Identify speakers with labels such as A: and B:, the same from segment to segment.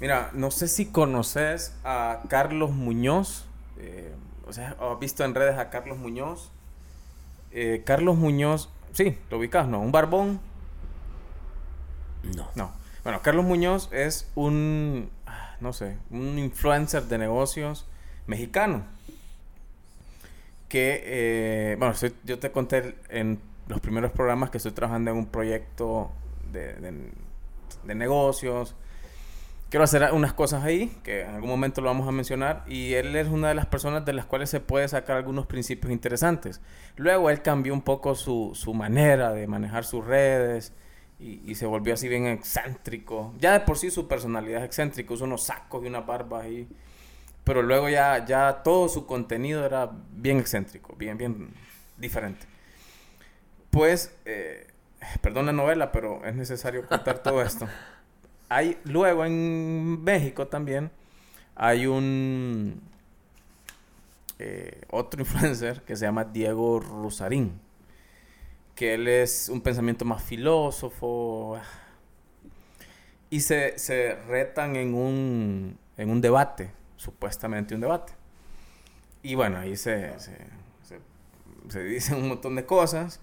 A: Mira, no sé si conoces a Carlos Muñoz. Eh, o sea, has visto en redes a Carlos Muñoz. Eh, Carlos Muñoz, sí, lo ubicas, ¿no? Un barbón.
B: No.
A: No. Bueno, Carlos Muñoz es un, ah, no sé, un influencer de negocios mexicano. Que, eh, bueno, soy- yo te conté en los primeros programas que estoy trabajando en un proyecto de, de- de negocios. Quiero hacer unas cosas ahí, que en algún momento lo vamos a mencionar, y él es una de las personas de las cuales se puede sacar algunos principios interesantes. Luego él cambió un poco su, su manera de manejar sus redes y, y se volvió así bien excéntrico. Ya de por sí su personalidad es excéntrica, usa unos sacos y una barba ahí. Pero luego ya, ya todo su contenido era bien excéntrico, bien, bien diferente. Pues, eh, perdón la novela, pero es necesario contar todo esto. Hay, luego en México también hay un eh, otro influencer que se llama Diego Rusarín, que él es un pensamiento más filósofo y se, se retan en un, en un debate, supuestamente un debate. Y bueno, ahí se, se, se, se dicen un montón de cosas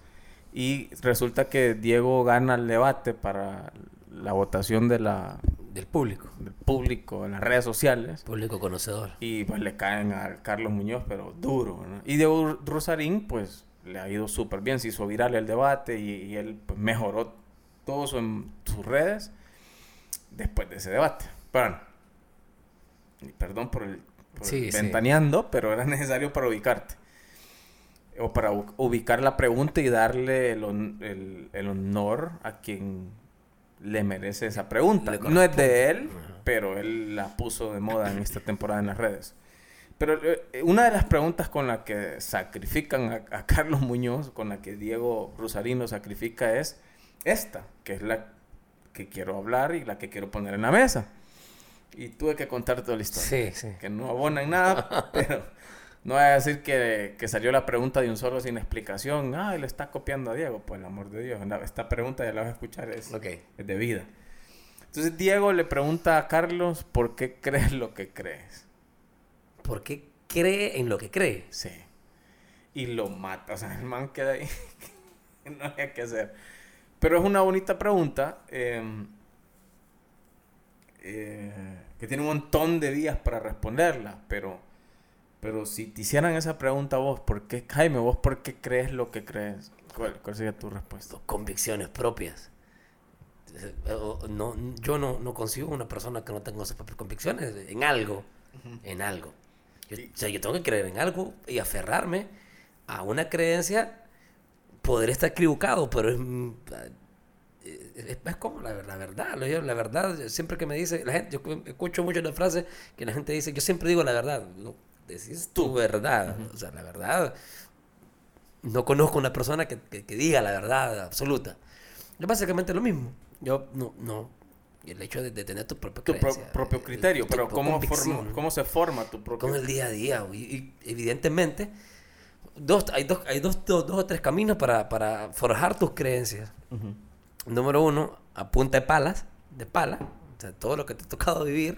A: y resulta que Diego gana el debate para la votación de la,
B: Del público.
A: del público en las redes sociales.
B: Público conocedor.
A: Y pues le caen a Carlos Muñoz, pero duro. ¿no? Y Diego Rosarín, pues le ha ido súper bien. Se hizo viral el debate y, y él pues, mejoró todo su, en sus redes después de ese debate. Pero bueno, perdón por el, por el
B: Sí, sí.
A: ventaneando, pero era necesario para ubicarte. O para ubicar la pregunta y darle el, el- el honor a quien le merece esa pregunta. No es de él,
B: Ajá.
A: pero él la puso de moda en esta temporada en las redes. Pero eh, una de las preguntas con la que sacrifican a, a Carlos Muñoz, con la que Diego Rosarino sacrifica es esta, que es la que quiero hablar y la que quiero poner en la mesa. Y tuve que contar toda la historia.
B: Sí, sí.
A: Que no abona en nada, pero no voy a decir que, que salió la pregunta de un solo sin explicación. Ah, le está copiando a Diego. Pues el amor de Dios. Esta pregunta ya la vas a escuchar. Es,
B: Ok.
A: es de vida. Entonces Diego le pregunta a Carlos, ¿por qué crees lo que crees?
B: ¿Por qué cree en lo que cree?
A: Sí. Y lo mata. O sea, el man queda ahí. no había qué hacer. Pero es una bonita pregunta. eh, eh, que tiene un montón de días para responderla. Pero, pero si te hicieran esa pregunta a vos, ¿por qué, Jaime, vos por qué crees lo que crees? ¿Cuál, cuál sería tu respuesta?
B: Convicciones propias. Eh, No, yo no, no consigo una persona que no tenga sus propias convicciones en algo. En algo. Yo, o sea, yo tengo que creer en algo y aferrarme a una creencia. Podré estar equivocado, pero es, mm, eh, es, es como la, la verdad. La verdad, siempre que me dice, la gente, yo escucho mucho la frase que la gente dice, yo siempre digo la verdad. No, decís tu verdad. O sea, la verdad. No conozco una persona que, que- que diga la verdad absoluta. Es básicamente lo mismo. Yo no, no. Y el hecho de, de tener tu propia
A: Tu pro- propio
B: eh,
A: criterio,
B: tu
A: pero ¿cómo, forma- ¿cómo se forma tu propio
B: con el día a día. güey. Y, evidentemente, dos, hay, dos, hay dos, dos, dos o tres caminos para, para forjar tus creencias.
A: Ujú.
B: Número uno, a punta de palas, de pala, o sea, todo lo que te ha tocado vivir.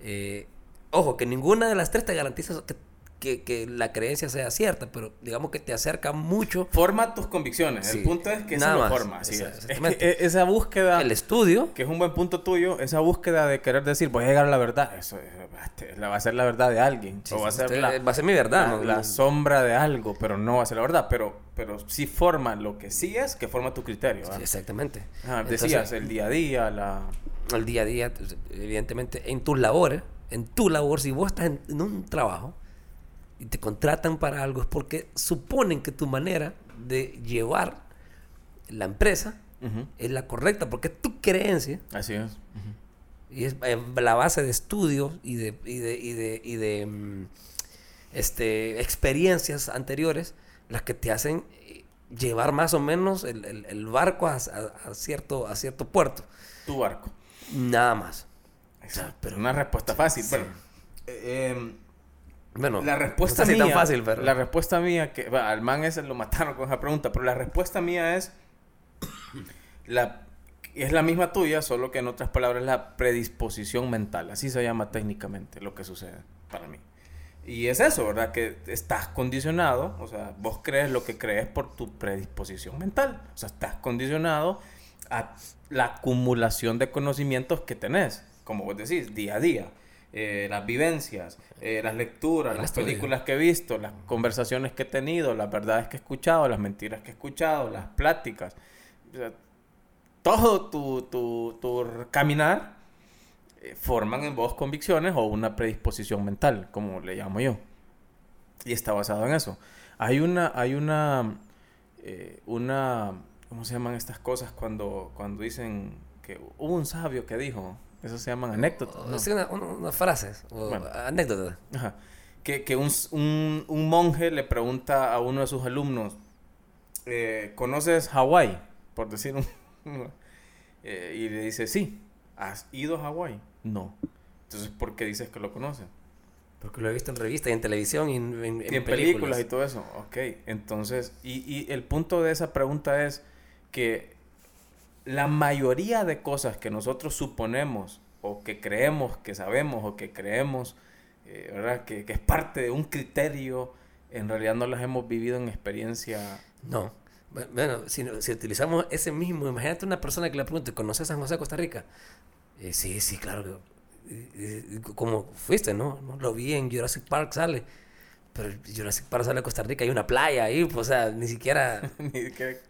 B: Eh, ojo, que ninguna de las tres te garantiza que, que, que la creencia sea cierta, pero digamos que te acerca mucho
A: Forma tus convicciones.
B: Sí,
A: El punto es que eso
B: nada
A: lo
B: más.
A: forma. así
B: Esa-
A: es. Es que e- esa búsqueda,
B: el estudio.
A: que es un buen punto tuyo, esa búsqueda de querer decir, voy a llegar a la verdad, eso es- este, la va a ser la verdad de alguien.
B: Sí,
A: o va a ser la,
B: va a ser mi verdad.
A: la-
B: ¿no?
A: la
B: No-
A: sombra de algo, pero no va a ser la verdad. Pero, pero sí forma lo que sí es, que forma tu criterio.
B: Sí,
A: ¿verdad?
B: exactamente. Entonces,
A: decías, el día a día, la...
B: el día a día, pues, evidentemente, en tus labores, en tu labor, si vos estás en, en un trabajo y te contratan para algo, es porque suponen que tu manera de llevar la empresa es la correcta, porque es tu creencia
A: Así es.
B: Y es eh, la base de estudios y de, y de, y de, y de, mm, este, experiencias anteriores las que te hacen eh, llevar más o menos el, el- el barco a, a- a cierto, a cierto puerto.
A: Tu barco.
B: Nada más.
A: Exacto.
B: pero-
A: una respuesta fácil.
B: Sí.
A: Bueno, eh, em,
B: Bueno,
A: la respuesta
B: no
A: mía,
B: tan fácil, pero...
A: la respuesta mía que va, al man ese lo mataron con esa pregunta, pero la respuesta mía es la es la misma tuya, solo que en otras palabras la predisposición mental. Así se llama técnicamente lo que sucede para mí. Y es eso, ¿verdad? Que estás condicionado, o sea, vos crees lo que crees por tu predisposición mental. O sea, estás condicionado a la acumulación de conocimientos que tenés, como vos decís, día a día. Eh, las vivencias, eh, las lecturas, las películas que he visto, las conversaciones que he tenido, las verdades que he escuchado, las mentiras que he escuchado, las pláticas. O sea, todo tu, tu, tu caminar eh, forman en vos convicciones o una predisposición mental, como le llamo yo. Y está basado en eso. Hay una, hay una, eh, una, ¿cómo se llaman estas cosas cuando, cuando dicen que hubo un sabio que dijo? Eso se llaman anécdotas.
B: ¿no? una, unas frases o anécdotas.
A: Ajá. Que, que un, un, un, monje le pregunta a uno de sus alumnos, eh, ¿conoces Hawái? Por decir un... y le dice, sí. ¿Has ido a Hawái? No. Entonces, ¿por qué dices que lo conoces?
B: Porque lo he visto en revistas y en televisión y en,
A: en, películas. y todo eso. Ok, entonces, y, y el punto de esa pregunta es que la mayoría de cosas que nosotros suponemos o que creemos que sabemos o que creemos, eh, ¿verdad? Que, que, es parte de un criterio, en realidad no las hemos vivido en experiencia.
B: No. Bueno, si, si utilizamos ese mismo, imagínate una persona que le pregunte, ¿conoces San José de Costa Rica? Eh, sí, sí, claro. Eh, como fuiste, ¿no? Lo vi en Jurassic Park, sale. Pero Jurassic Park sale a Costa Rica, hay una playa ahí, pues, o sea, ni siquiera,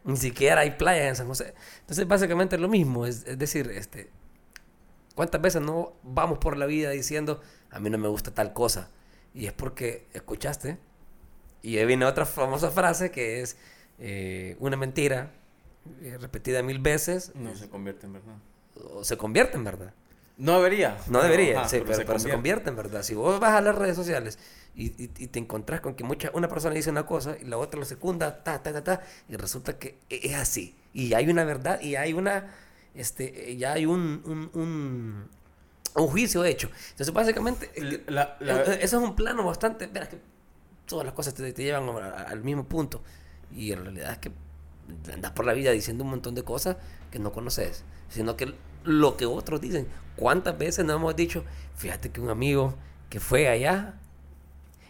B: ni, siquiera hay playa en San José. Entonces, básicamente es lo mismo, es, es, decir, este, ¿cuántas veces no vamos por la vida diciendo, a mí no me gusta tal cosa? Y es porque escuchaste, y ahí viene otra famosa frase que es, eh, una mentira repetida mil veces.
A: No se convierte en verdad
B: o se convierte en verdad.
A: No debería.
B: No debería, sí, pero, se, convierte. en verdad. Si vos vas a las redes sociales y, y, te encontrás con que mucha, una persona dice una cosa y la otra lo secunda, ta, ta, ta, ta, y resulta que e, es así. Y hay una verdad y hay una, este, ya hay un, un, un, un juicio hecho. Entonces, básicamente, eso es un plano bastante, verás que todas las cosas te, te llevan al mismo punto. Y en realidad es que andas por la vida diciendo un montón de cosas que no conoces, sino que lo que otros dicen. ¿Cuántas veces nos hemos dicho, fíjate que un amigo que fue allá,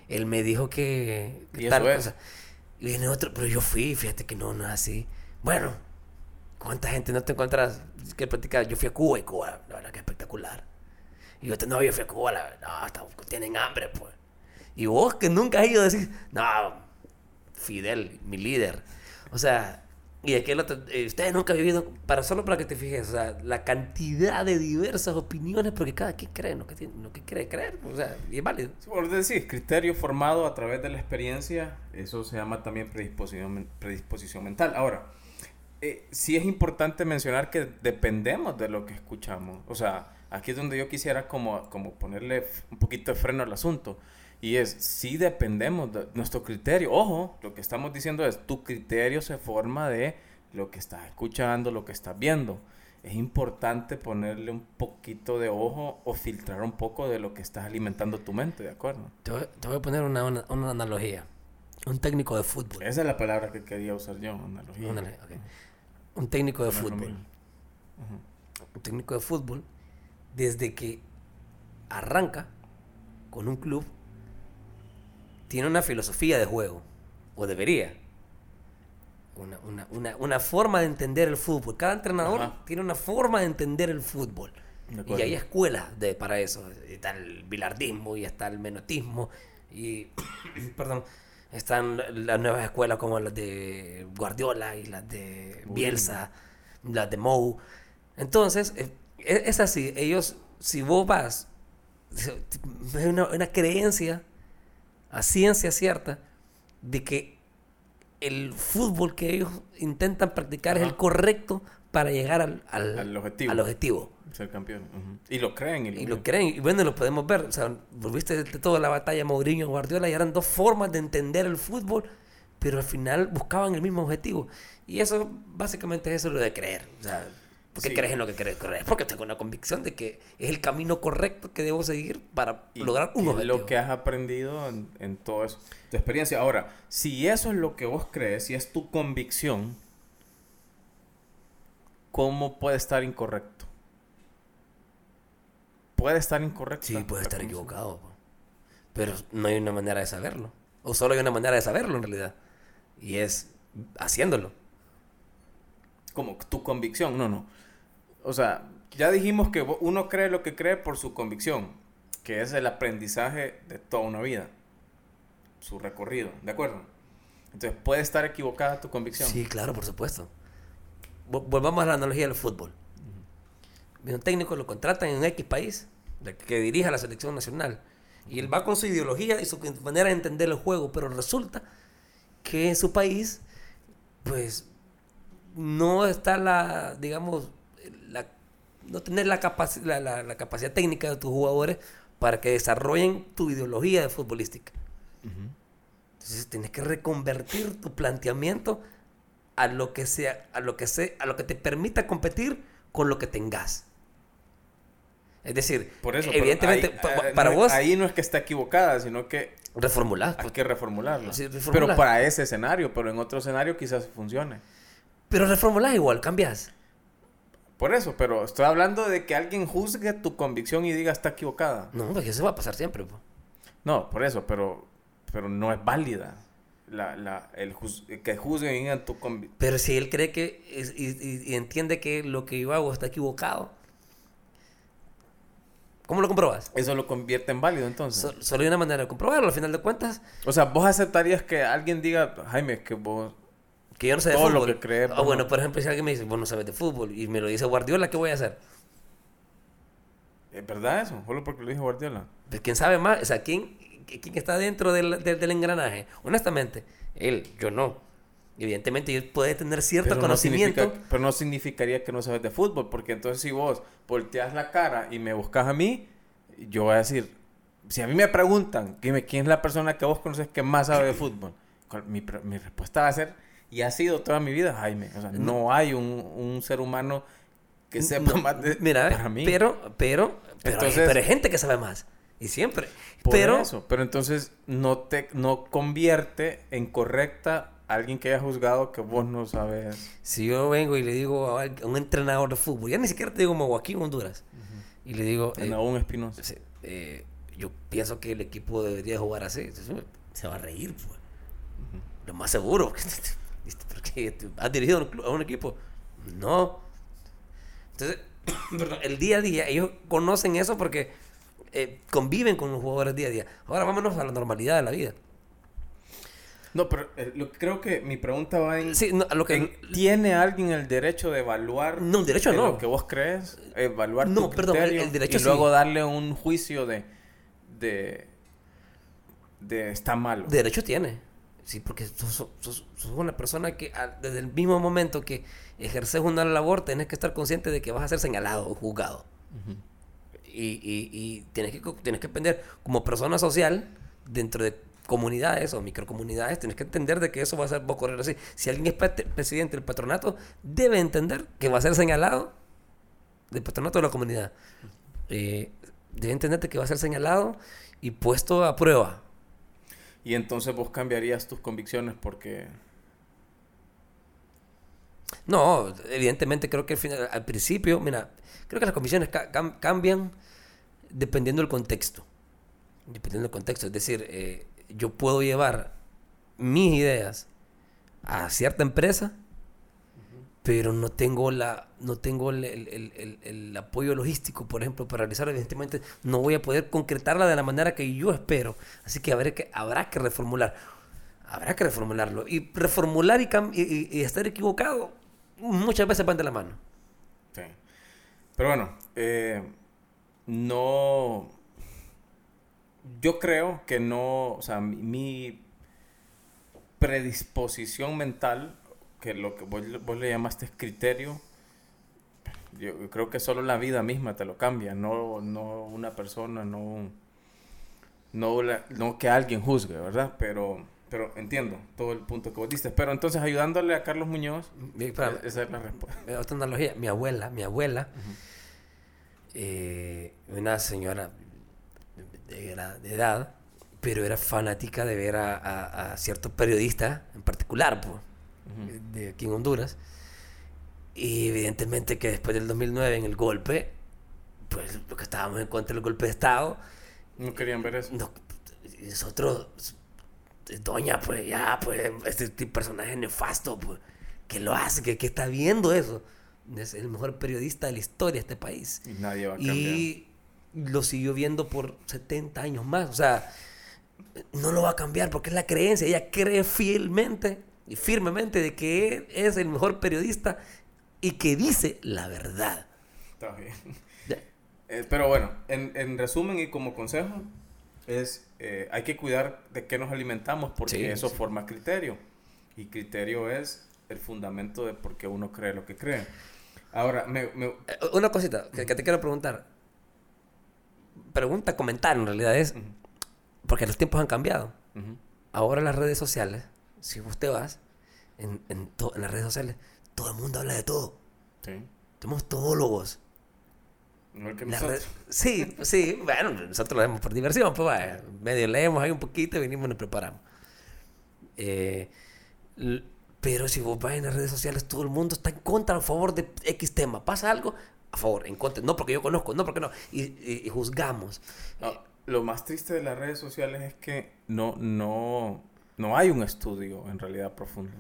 B: él me dijo que, tal cosa. Y viene otro, pero yo fui, fíjate que no, no es así. Bueno, ¿cuánta gente no te encuentras que platicar? Yo fui a Cuba y Cuba, la verdad que espectacular. Y yo, no, yo fui a Cuba, la verdad, no, tienen hambre, pues. Y vos que nunca has ido a decir, no, Fidel, mi líder. O sea, y aquí el otro, eh, ustedes nunca han vivido, para solo para que te fijes, o sea, la cantidad de diversas opiniones, porque cada quien cree lo que, tiene, lo que quiere creer, o sea, y es válido.
A: Sí, por decir, criterio formado a través de la experiencia, eso se llama también predisposición, predisposición mental. Ahora, eh, sí es importante mencionar que dependemos de lo que escuchamos, o sea, aquí es donde yo quisiera como, como ponerle un poquito de freno al asunto. Y es, si dependemos de nuestro criterio. Ojo, lo que estamos diciendo es, tu criterio se forma de lo que estás escuchando, lo que estás viendo. Es importante ponerle un poquito de ojo o filtrar un poco de lo que estás alimentando tu mente, ¿de acuerdo?
B: Te voy, a poner una, una, analogía. Un técnico de fútbol.
A: Esa es la palabra que quería usar yo, analogía.
B: Un técnico de fútbol. Un técnico de fútbol, desde que arranca con un club tiene una filosofía de juego, o debería. Una, una, una, una forma de entender el fútbol. Cada entrenador tiene una forma de entender el fútbol. Y hay escuelas de, para eso. Está el bilardismo y está el menotismo. Y, perdón, están las nuevas escuelas como las de Guardiola y las de Bielsa, las de Mou. Entonces, es, es, así. Ellos, si vos vas, es una, una creencia a ciencia cierta de que el fútbol que ellos intentan practicar es el correcto para llegar al, al, objetivo. al objetivo.
A: Ser campeón. Y lo creen.
B: Y lo, creen. Y bueno, lo podemos ver. O sea, volviste de toda la batalla Mourinho-Guardiola y eran dos formas de entender el fútbol, pero al final buscaban el mismo objetivo. Y eso, básicamente, es eso lo de creer. O sea, porque crees en lo que crees, crees porque tengo una convicción de que es el camino correcto que debo seguir para lograr un objetivo.
A: lo que has aprendido en, en todo eso, tu experiencia. Ahora, si eso es lo que vos crees, si es tu convicción, ¿cómo puede estar incorrecto? Puede estar incorrecto.
B: Sí, puede estar equivocado. po. Pero no hay una manera de saberlo. O solo hay una manera de saberlo en realidad. Y es haciéndolo.
A: Como tu convicción, no, no. O sea, ya dijimos que uno cree lo que cree por su convicción, que es el aprendizaje de toda una vida, su recorrido, ¿de acuerdo? Entonces, puede estar equivocada tu convicción.
B: Sí, claro, por supuesto. Vo- Volvamos a la analogía del fútbol. Un técnico lo contratan en un X país que dirija la selección nacional. Y él va con su ideología y su manera de entender el juego, pero resulta que en su país, pues, no está la, digamos, no tener la, capaci- la, la- la capacidad técnica de tus jugadores para que desarrollen tu ideología de futbolística. Entonces tienes que reconvertir tu planteamiento a lo que sea, a lo que sea, a lo que te permita competir con lo que tengas. Es decir,
A: Por eso,
B: evidentemente,
A: ahí-
B: pa-
A: eh,
B: para
A: no-
B: vos,
A: Ahí no es que está equivocada, sino que
B: reformular.
A: hay que reformularlo.
B: Sí, reformular.
A: Pero para ese escenario, pero en otro escenario quizás funcione.
B: Pero reformular igual, cambias.
A: Por eso, pero estoy hablando de que alguien juzgue tu convicción y diga está equivocada.
B: No, porque eso va a pasar siempre. po.
A: No, por eso, pero, pero no es válida la, la, el juz- que juzguen digan tu convicción.
B: Pero si él cree que es- y, y- y entiende que lo que yo hago está equivocado, ¿cómo lo comprobas?
A: Eso lo convierte en válido entonces.
B: So- solo hay una manera de comprobarlo, al final de cuentas,
A: o sea, vos aceptarías que alguien diga, Jaime, que vos...
B: que yo no sé de
A: Todo lo
B: fútbol.
A: que cree,
B: Ah, bueno,
A: no.
B: por ejemplo, si alguien me dice, vos no sabes de fútbol, y me lo dice Guardiola, ¿qué voy a hacer?
A: ¿Es verdad eso? Solo porque lo dijo Guardiola.
B: Pues, ¿Quién sabe más? O sea, ¿quién, quién está dentro del, del, del engranaje? Honestamente, él, yo no. Evidentemente, él puede tener cierto
A: Pero no,
B: conocimiento.
A: significa- pero no significaría que no sabes de fútbol, porque entonces si vos volteas la cara y me buscas a mí, yo voy a decir, si a mí me preguntan, dime, ¿quién es la persona que vos conoces que más sabe de fútbol? ¿Cuál- Mi, mi respuesta va a ser, y ha sido toda mi vida, Jaime. O sea, no hay un, un ser humano que sepa
B: No,
A: más de,
B: Mira,
A: para mí.
B: pero, pero, pero,
A: Entonces-
B: hay, pero hay gente que sabe más. Y siempre.
A: Por
B: pero,
A: eso. Pero entonces no te no convierte en correcta a alguien que haya juzgado que vos no sabes.
B: si yo vengo y le digo a un entrenador de fútbol, ya ni siquiera te digo como Joaquín Honduras, y le digo,
A: En
B: eh,
A: aún Espinosa.
B: Eh, yo pienso que el equipo debería jugar así. Se va a reír, pues. Lo más seguro. Has dirigido a un, clu- a un equipo. No. Entonces, perdón, el día a día, ellos conocen eso porque eh, conviven con los jugadores día a día. Ahora vámonos a la normalidad de la vida.
A: No, pero eh, lo creo que mi pregunta va en,
B: Sí, no, lo que.
A: en, ¿tiene alguien el derecho de evaluar
B: No, derecho
A: de
B: no.
A: lo que vos crees? Evaluar
B: No,
A: tu
B: perdón, el-
A: criterio
B: el derecho
A: y luego darle un juicio de de de está malo.
B: Derecho tiene. Sí, porque sos, sos- una persona que a- desde el mismo momento que ejerces una labor tenés que estar consciente de que vas a ser señalado o juzgado. y, y- y tienes, que, tienes que aprender como persona social dentro de comunidades o microcomunidades, tienes que entender de que eso va a, ser, va a ocurrir así. Si alguien es presidente del patronato, debe entender que va a ser señalado del patronato de la comunidad. Eh, debe entender de que va a ser señalado y puesto a prueba.
A: Y entonces vos cambiarías tus convicciones porque
B: No, evidentemente creo que al, principio, mira, creo que las cam- cambian dependiendo del contexto. Dependiendo del contexto. Es decir, eh, yo puedo llevar mis ideas a cierta empresa, pero no tengo la no tengo el, el- el- el- apoyo logístico, por ejemplo, para realizarlo. Evidentemente, no voy a poder concretarla de la manera que yo espero. Así que habrá que, habrá que reformular. Habrá que reformularlo. Y reformular y, y- y- estar equivocado muchas veces van de la mano.
A: Sí. Pero bueno, eh, no. Yo creo que no. O sea, mi predisposición mental, que lo que vos, vos le llamaste criterio, yo creo que solo la vida misma te lo cambia, no, no una persona, no, no, la- no que alguien juzgue, ¿verdad? Pero, pero entiendo todo el punto que vos diste. Pero entonces, ayudándole a Carlos Muñoz,
B: Mi- espérame.
A: esa es la respuesta.
B: Eh, Otra analogía, mi abuela, mi abuela, eh, una señora de, de edad, pero era fanática de ver a, a, a ciertos periodistas en particular, pues, de aquí en Honduras. Y evidentemente que después del 2009, en el golpe, pues lo que estábamos en contra del golpe de Estado,
A: No querían ver eso.
B: no, nosotros, doña, pues ya, pues, este personaje nefasto, pues, que lo hace, que, que está viendo eso. Es el mejor periodista de la historia de este país.
A: Y nadie va a cambiar.
B: Y lo siguió viendo por 70 años más. O sea, no lo va a cambiar porque es la creencia. Ella cree fielmente firmemente de que es el mejor periodista y que dice la verdad.
A: Está bien. Eh, pero bueno, en, en resumen y como consejo, es eh, hay que cuidar de qué nos alimentamos porque
B: Sí,
A: eso
B: sí.
A: forma criterio. Y criterio es el fundamento de por qué uno cree lo que cree. Ahora, me, me-
B: Eh, Una cosita que, que te quiero preguntar. Pregunta, comentario en realidad es, porque los tiempos han cambiado. Ahora las redes sociales, si usted vas en, en, en las redes sociales, todo el mundo habla de todo.
A: Sí.
B: Somos todólogos.
A: Igual que nosotros.
B: redes- sí, sí, bueno, nosotros lo hacemos por diversión, pues vaya, medio leemos ahí un poquito venimos y nos preparamos. Eh, pero si vos vas en las redes sociales, todo el mundo está en contra, a favor de X tema. Pasa algo, a favor, en contra. No porque yo conozco, no porque no. Y, y- y juzgamos.
A: No, lo más triste de las redes sociales es que no, no, no hay un estudio en realidad profundo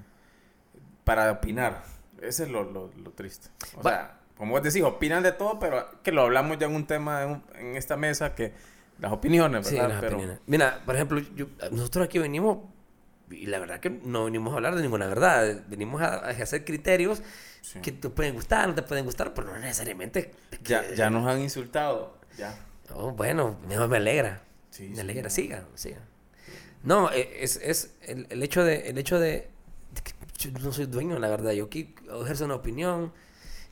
A: para opinar. Ese es lo, lo, lo triste. O
B: Va-
A: sea, como vos decís, opinan de todo, pero que lo hablamos ya en un tema en, un- en esta mesa que las opiniones,
B: Sí,
A: ¿verdad?
B: las
A: pero,
B: opiniones. Mira, por ejemplo, yo- nosotros aquí venimos, y la verdad que no venimos a hablar de ninguna verdad, venimos a, a hacer criterios
A: Sí.
B: que te pueden gustar, no te pueden gustar, pero no necesariamente.
A: ya,
B: que-
A: ya nos han insultado. Ya.
B: Oh, bueno, me, me alegra.
A: Sí,
B: me alegra, siga, siga. No, eh, es, es el, el hecho de, el hecho de, de que yo no soy dueño, la verdad. Yo aquí ejerzo una opinión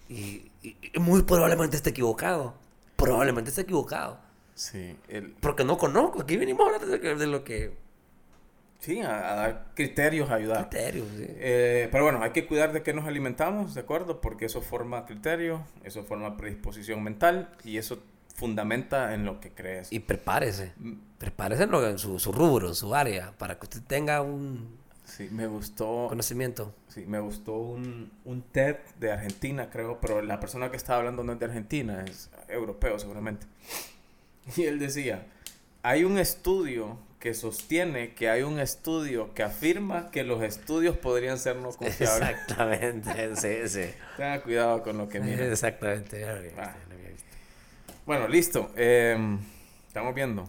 B: y, y- y muy probablemente esté equivocado. Probablemente esté equivocado.
A: Sí, el,
B: Porque no conozco. Aquí venimos a hablar de, lo que...
A: sí a, a dar criterios, a ayudar.
B: Criterios, sí.
A: Eh, pero bueno, hay que cuidar de qué nos alimentamos, ¿de acuerdo? Porque eso forma criterio, eso forma predisposición mental y eso fundamenta en lo que crees.
B: Y prepárese.
A: Mm,
B: Prepárese en, lo- en su, su rubro, su área, para que usted tenga un
A: Sí, me gustó,
B: conocimiento.
A: sí, me gustó un, un TED de Argentina, creo, pero la persona que estaba hablando no es de Argentina, es europeo seguramente. Y él decía, hay un estudio que sostiene que hay un estudio que afirma que los estudios podrían ser no confiables.
B: Exactamente, sí, sí.
A: Tenga cuidado con lo que miran.
B: Exactamente.
A: Ah.
B: ya lo había visto.
A: Bueno, listo. em, estamos viendo.